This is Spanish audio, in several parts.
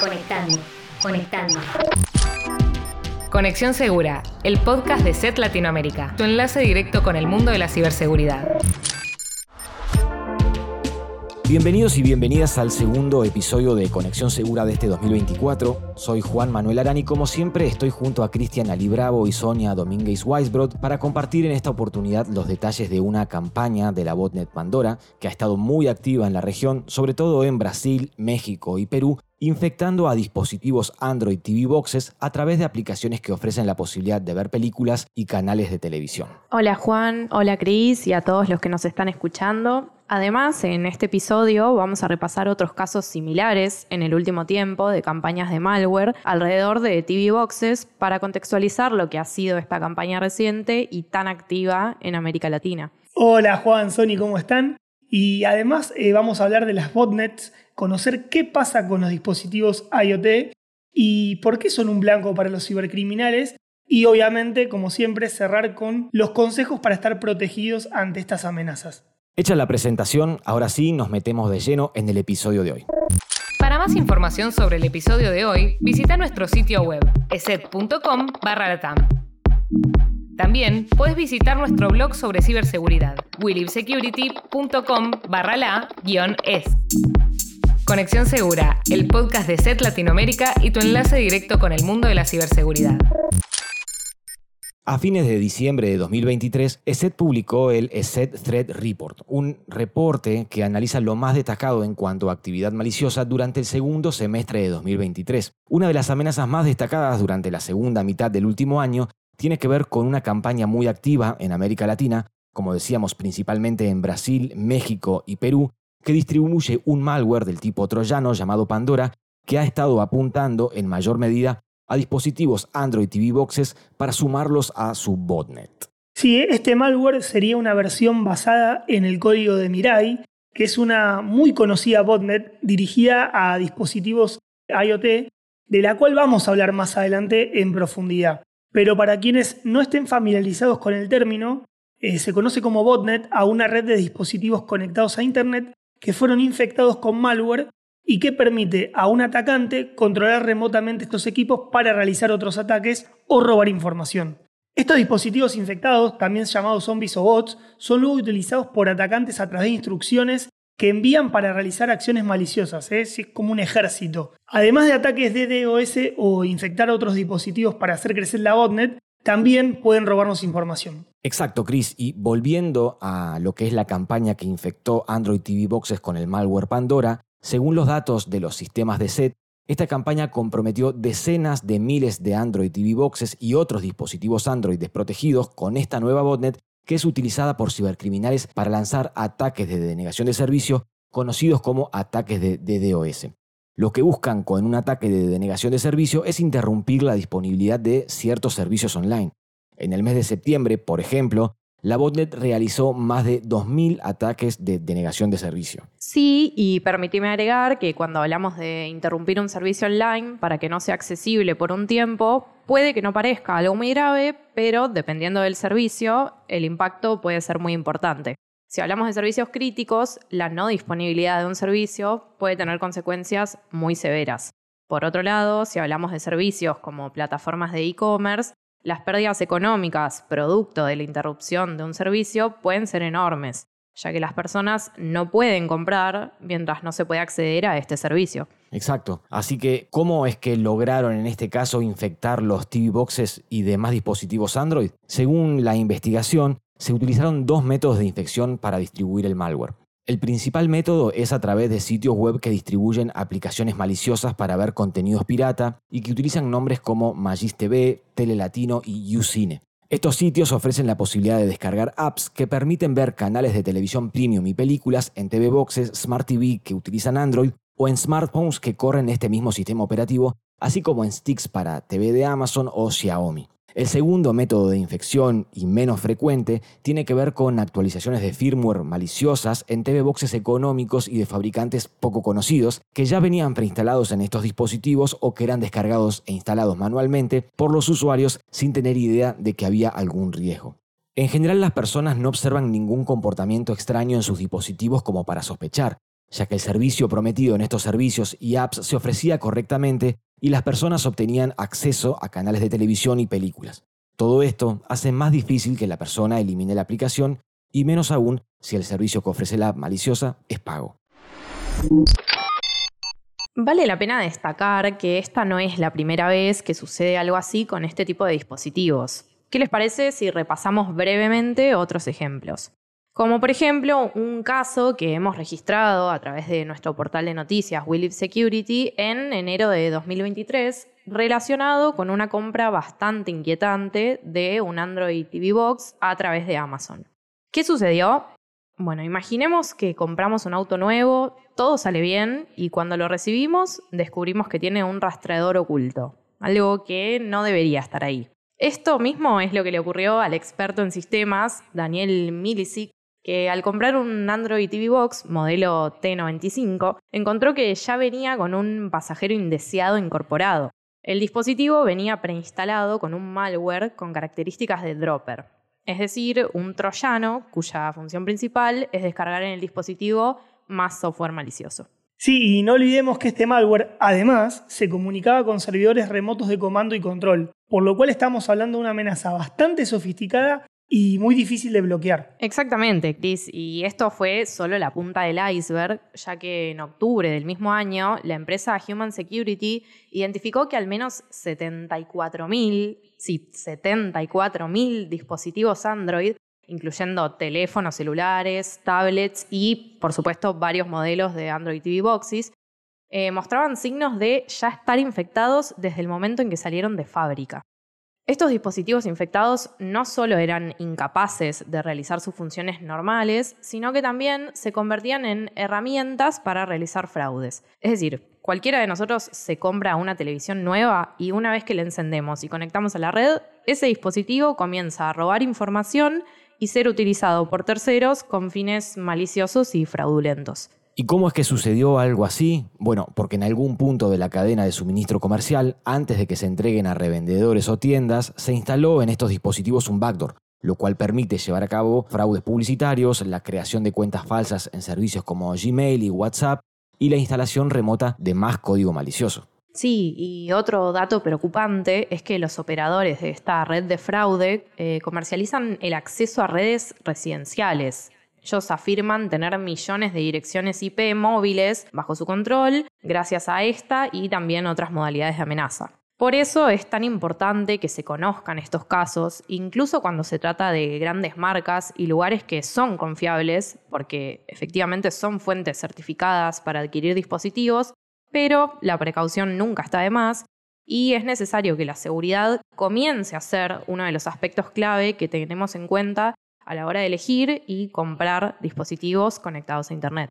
Conectando, conectando. Conexión Segura, el podcast de SET Latinoamérica, tu enlace directo con el mundo de la ciberseguridad. Bienvenidos y bienvenidas al segundo episodio de Conexión Segura de este 2024. Soy Juan Manuel Arán y como siempre estoy junto a Cristian Ali Bravo y Sonia Domínguez Weisbrod para compartir en esta oportunidad los detalles de una campaña de la botnet Pandora que ha estado muy activa en la región, sobre todo en Brasil, México y Perú, infectando a dispositivos Android TV Boxes a través de aplicaciones que ofrecen la posibilidad de ver películas y canales de televisión. Hola Juan, hola Cris y a todos los que nos están escuchando. Además, en este episodio vamos a repasar otros casos similares en el último tiempo de campañas de malware alrededor de TV Boxes para contextualizar lo que ha sido esta campaña reciente y tan activa en América Latina. Hola Juan, Sony, ¿cómo están? Y además eh, vamos a hablar de las botnets, conocer qué pasa con los dispositivos IoT y por qué son un blanco para los cibercriminales y obviamente, como siempre, cerrar con los consejos para estar protegidos ante estas amenazas. Hecha la presentación, ahora sí nos metemos de lleno en el episodio de hoy. Para más información sobre el episodio de hoy, visita nuestro sitio web eset.com barra También puedes visitar nuestro blog sobre ciberseguridad, willivsecurity.com barra la es. Conexión Segura, el podcast de SET Latinoamérica y tu enlace directo con el mundo de la ciberseguridad. A fines de diciembre de 2023, ESET publicó el ESET Threat Report, un reporte que analiza lo más destacado en cuanto a actividad maliciosa durante el segundo semestre de 2023. Una de las amenazas más destacadas durante la segunda mitad del último año tiene que ver con una campaña muy activa en América Latina, como decíamos principalmente en Brasil, México y Perú, que distribuye un malware del tipo troyano llamado Pandora, que ha estado apuntando en mayor medida a dispositivos Android TV Boxes para sumarlos a su botnet. Sí, este malware sería una versión basada en el código de Mirai, que es una muy conocida botnet dirigida a dispositivos IoT, de la cual vamos a hablar más adelante en profundidad. Pero para quienes no estén familiarizados con el término, eh, se conoce como botnet a una red de dispositivos conectados a Internet que fueron infectados con malware y que permite a un atacante controlar remotamente estos equipos para realizar otros ataques o robar información. Estos dispositivos infectados, también llamados zombies o bots, son luego utilizados por atacantes a través de instrucciones que envían para realizar acciones maliciosas, ¿eh? es como un ejército. Además de ataques de DOS o infectar otros dispositivos para hacer crecer la botnet, también pueden robarnos información. Exacto, Chris. Y volviendo a lo que es la campaña que infectó Android TV Boxes con el malware Pandora, según los datos de los sistemas de SET, esta campaña comprometió decenas de miles de Android TV Boxes y otros dispositivos Android desprotegidos con esta nueva botnet que es utilizada por cibercriminales para lanzar ataques de denegación de servicio conocidos como ataques de DDoS. Lo que buscan con un ataque de denegación de servicio es interrumpir la disponibilidad de ciertos servicios online. En el mes de septiembre, por ejemplo, la botnet realizó más de 2.000 ataques de denegación de servicio. Sí, y permíteme agregar que cuando hablamos de interrumpir un servicio online para que no sea accesible por un tiempo, puede que no parezca algo muy grave, pero dependiendo del servicio, el impacto puede ser muy importante. Si hablamos de servicios críticos, la no disponibilidad de un servicio puede tener consecuencias muy severas. Por otro lado, si hablamos de servicios como plataformas de e-commerce, las pérdidas económicas producto de la interrupción de un servicio pueden ser enormes, ya que las personas no pueden comprar mientras no se puede acceder a este servicio. Exacto. Así que, ¿cómo es que lograron en este caso infectar los TV boxes y demás dispositivos Android? Según la investigación, se utilizaron dos métodos de infección para distribuir el malware. El principal método es a través de sitios web que distribuyen aplicaciones maliciosas para ver contenidos pirata y que utilizan nombres como Magis TV, Telelatino y Ucine. Estos sitios ofrecen la posibilidad de descargar apps que permiten ver canales de televisión premium y películas en TV boxes, Smart TV que utilizan Android o en smartphones que corren este mismo sistema operativo, así como en sticks para TV de Amazon o Xiaomi. El segundo método de infección y menos frecuente tiene que ver con actualizaciones de firmware maliciosas en TV boxes económicos y de fabricantes poco conocidos que ya venían preinstalados en estos dispositivos o que eran descargados e instalados manualmente por los usuarios sin tener idea de que había algún riesgo. En general las personas no observan ningún comportamiento extraño en sus dispositivos como para sospechar, ya que el servicio prometido en estos servicios y apps se ofrecía correctamente y las personas obtenían acceso a canales de televisión y películas. Todo esto hace más difícil que la persona elimine la aplicación y menos aún si el servicio que ofrece la app maliciosa es pago. Vale la pena destacar que esta no es la primera vez que sucede algo así con este tipo de dispositivos. ¿Qué les parece si repasamos brevemente otros ejemplos? Como por ejemplo un caso que hemos registrado a través de nuestro portal de noticias Willip Security en enero de 2023 relacionado con una compra bastante inquietante de un Android TV Box a través de Amazon. ¿Qué sucedió? Bueno, imaginemos que compramos un auto nuevo, todo sale bien y cuando lo recibimos descubrimos que tiene un rastreador oculto, algo que no debería estar ahí. Esto mismo es lo que le ocurrió al experto en sistemas, Daniel Milicic, que al comprar un Android TV Box modelo T95, encontró que ya venía con un pasajero indeseado incorporado. El dispositivo venía preinstalado con un malware con características de dropper, es decir, un troyano cuya función principal es descargar en el dispositivo más software malicioso. Sí, y no olvidemos que este malware además se comunicaba con servidores remotos de comando y control, por lo cual estamos hablando de una amenaza bastante sofisticada y muy difícil de bloquear. Exactamente, Chris. Y esto fue solo la punta del iceberg, ya que en octubre del mismo año la empresa Human Security identificó que al menos 74.000, sí, 74.000 dispositivos Android, incluyendo teléfonos celulares, tablets y, por supuesto, varios modelos de Android TV Boxes, eh, mostraban signos de ya estar infectados desde el momento en que salieron de fábrica. Estos dispositivos infectados no solo eran incapaces de realizar sus funciones normales, sino que también se convertían en herramientas para realizar fraudes. Es decir, cualquiera de nosotros se compra una televisión nueva y una vez que la encendemos y conectamos a la red, ese dispositivo comienza a robar información y ser utilizado por terceros con fines maliciosos y fraudulentos. ¿Y cómo es que sucedió algo así? Bueno, porque en algún punto de la cadena de suministro comercial, antes de que se entreguen a revendedores o tiendas, se instaló en estos dispositivos un backdoor, lo cual permite llevar a cabo fraudes publicitarios, la creación de cuentas falsas en servicios como Gmail y WhatsApp y la instalación remota de más código malicioso. Sí, y otro dato preocupante es que los operadores de esta red de fraude eh, comercializan el acceso a redes residenciales, ellos afirman tener millones de direcciones IP móviles bajo su control gracias a esta y también otras modalidades de amenaza. Por eso es tan importante que se conozcan estos casos, incluso cuando se trata de grandes marcas y lugares que son confiables, porque efectivamente son fuentes certificadas para adquirir dispositivos, pero la precaución nunca está de más y es necesario que la seguridad comience a ser uno de los aspectos clave que tenemos en cuenta a la hora de elegir y comprar dispositivos conectados a Internet.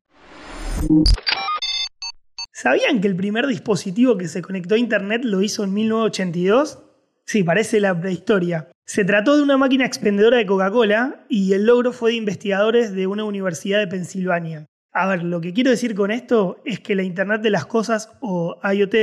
¿Sabían que el primer dispositivo que se conectó a Internet lo hizo en 1982? Sí, parece la prehistoria. Se trató de una máquina expendedora de Coca-Cola y el logro fue de investigadores de una universidad de Pensilvania. A ver, lo que quiero decir con esto es que la Internet de las Cosas o IoT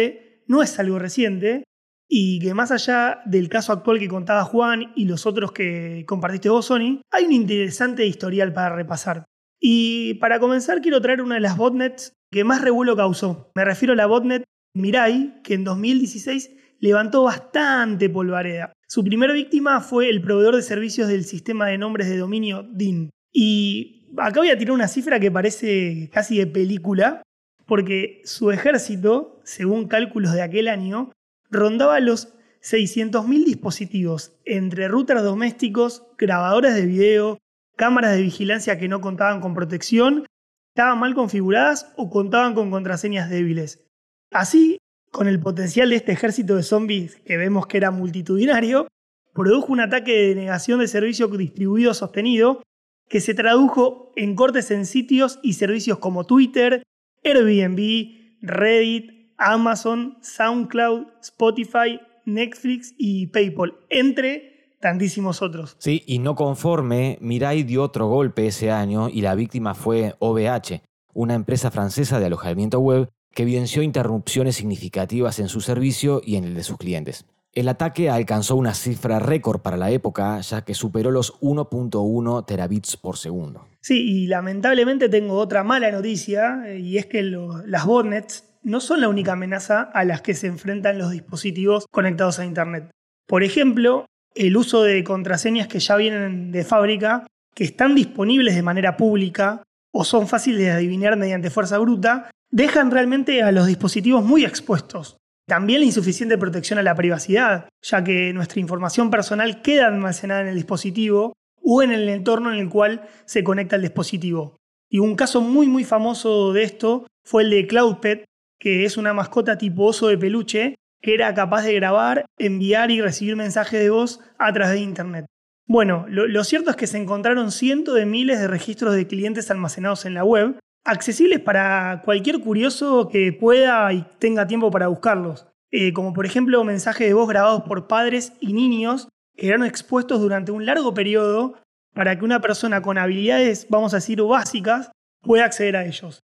no es algo reciente, y que más allá del caso actual que contaba Juan y los otros que compartiste vos, Sony, hay un interesante historial para repasar. Y para comenzar quiero traer una de las botnets que más revuelo causó. Me refiero a la botnet Mirai, que en 2016 levantó bastante polvareda. Su primera víctima fue el proveedor de servicios del sistema de nombres de dominio DIN. Y acá voy a tirar una cifra que parece casi de película, porque su ejército, según cálculos de aquel año, rondaba los 600.000 dispositivos, entre routers domésticos, grabadoras de video, cámaras de vigilancia que no contaban con protección, estaban mal configuradas o contaban con contraseñas débiles. Así, con el potencial de este ejército de zombies que vemos que era multitudinario, produjo un ataque de negación de servicio distribuido sostenido que se tradujo en cortes en sitios y servicios como Twitter, Airbnb, Reddit, Amazon, SoundCloud, Spotify, Netflix y PayPal, entre tantísimos otros. Sí, y no conforme, Mirai dio otro golpe ese año y la víctima fue OVH, una empresa francesa de alojamiento web que evidenció interrupciones significativas en su servicio y en el de sus clientes. El ataque alcanzó una cifra récord para la época, ya que superó los 1.1 terabits por segundo. Sí, y lamentablemente tengo otra mala noticia, eh, y es que las botnets no son la única amenaza a las que se enfrentan los dispositivos conectados a Internet. Por ejemplo, el uso de contraseñas que ya vienen de fábrica, que están disponibles de manera pública o son fáciles de adivinar mediante fuerza bruta, dejan realmente a los dispositivos muy expuestos. También la insuficiente protección a la privacidad, ya que nuestra información personal queda almacenada en el dispositivo o en el entorno en el cual se conecta el dispositivo. Y un caso muy muy famoso de esto fue el de CloudPet, que es una mascota tipo oso de peluche que era capaz de grabar, enviar y recibir mensajes de voz a través de Internet. Bueno, lo, cierto es que se encontraron cientos de miles de registros de clientes almacenados en la web, accesibles para cualquier curioso que pueda y tenga tiempo para buscarlos, eh, como por ejemplo mensajes de voz grabados por padres y niños que eran expuestos durante un largo periodo para que una persona con habilidades, vamos a decir, básicas, pueda acceder a ellos.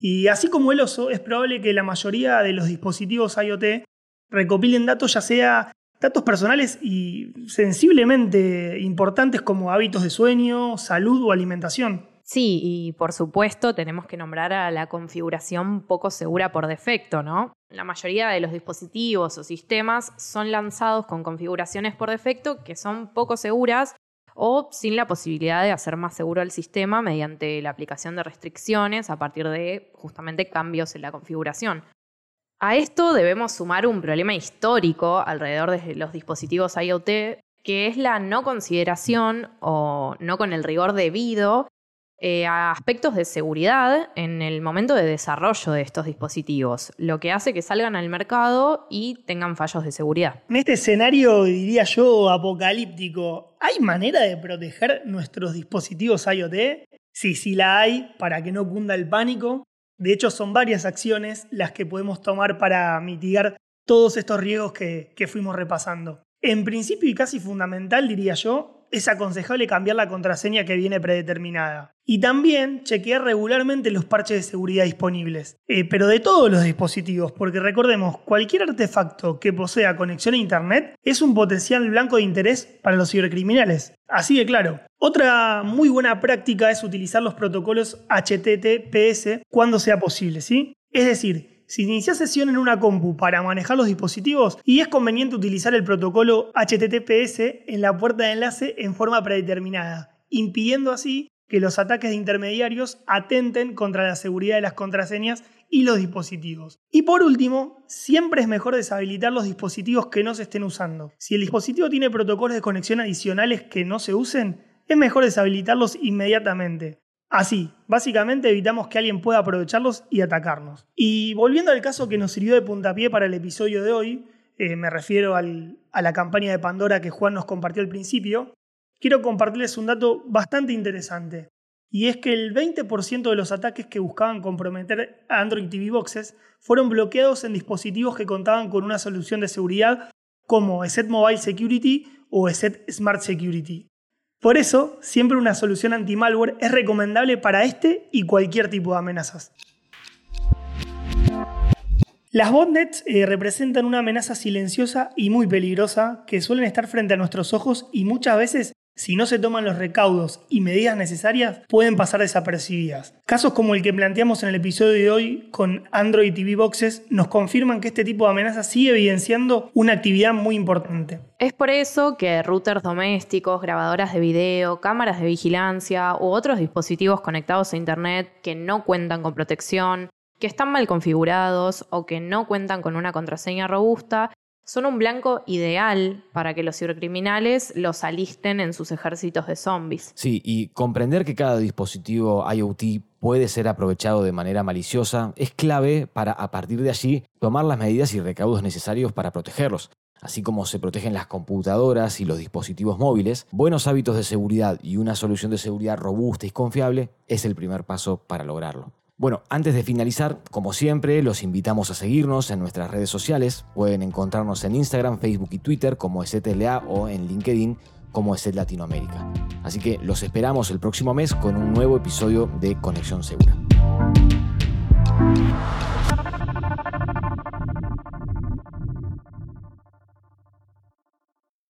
Y así como el oso, es probable que la mayoría de los dispositivos IoT recopilen datos ya sea datos personales y sensiblemente importantes como hábitos de sueño, salud o alimentación. Sí, y por supuesto tenemos que nombrar a la configuración poco segura por defecto, ¿no? La mayoría de los dispositivos o sistemas son lanzados con configuraciones por defecto que son poco seguras o sin la posibilidad de hacer más seguro el sistema mediante la aplicación de restricciones a partir de justamente cambios en la configuración. A esto debemos sumar un problema histórico alrededor de los dispositivos IoT, que es la no consideración o no con el rigor debido eh, a aspectos de seguridad en el momento de desarrollo de estos dispositivos, lo que hace que salgan al mercado y tengan fallos de seguridad. En este escenario, diría yo, apocalíptico, ¿hay manera de proteger nuestros dispositivos IoT? Sí, sí la hay, para que no cunda el pánico. De hecho, son varias acciones las que podemos tomar para mitigar todos estos riesgos que, que fuimos repasando. En principio y casi fundamental, diría yo, es aconsejable cambiar la contraseña que viene predeterminada. Y también chequear regularmente los parches de seguridad disponibles. Eh, pero de todos los dispositivos, porque recordemos, cualquier artefacto que posea conexión a Internet es un potencial blanco de interés para los cibercriminales. Así de claro. Otra muy buena práctica es utilizar los protocolos HTTPS cuando sea posible, ¿sí? Es decir, si inicias sesión en una compu para manejar los dispositivos y es conveniente utilizar el protocolo HTTPS en la puerta de enlace en forma predeterminada, impidiendo así que los ataques de intermediarios atenten contra la seguridad de las contraseñas y los dispositivos. Y por último, siempre es mejor deshabilitar los dispositivos que no se estén usando. Si el dispositivo tiene protocolos de conexión adicionales que no se usen, es mejor deshabilitarlos inmediatamente. Así, básicamente evitamos que alguien pueda aprovecharlos y atacarnos. Y volviendo al caso que nos sirvió de puntapié para el episodio de hoy, eh, me refiero a la campaña de Pandora que Juan nos compartió al principio, quiero compartirles un dato bastante interesante. Y es que el 20% de los ataques que buscaban comprometer a Android TV Boxes fueron bloqueados en dispositivos que contaban con una solución de seguridad como ESET Mobile Security o ESET Smart Security. Por eso, siempre una solución anti-malware es recomendable para este y cualquier tipo de amenazas. Las botnets eh, representan una amenaza silenciosa y muy peligrosa que suelen estar frente a nuestros ojos y muchas veces si no se toman los recaudos y medidas necesarias, pueden pasar desapercibidas. Casos como el que planteamos en el episodio de hoy con Android TV Boxes nos confirman que este tipo de amenaza sigue evidenciando una actividad muy importante. Es por eso que routers domésticos, grabadoras de video, cámaras de vigilancia u otros dispositivos conectados a Internet que no cuentan con protección, que están mal configurados o que no cuentan con una contraseña robusta, son un blanco ideal para que los cibercriminales los alisten en sus ejércitos de zombies. Sí, y comprender que cada dispositivo IoT puede ser aprovechado de manera maliciosa es clave para, a partir de allí, tomar las medidas y recaudos necesarios para protegerlos. Así como se protegen las computadoras y los dispositivos móviles, buenos hábitos de seguridad y una solución de seguridad robusta y confiable es el primer paso para lograrlo. Bueno, antes de finalizar, como siempre, los invitamos a seguirnos en nuestras redes sociales. Pueden encontrarnos en Instagram, Facebook y Twitter como EZLA o en LinkedIn como EZ Latinoamérica. Así que los esperamos el próximo mes con un nuevo episodio de Conexión Segura.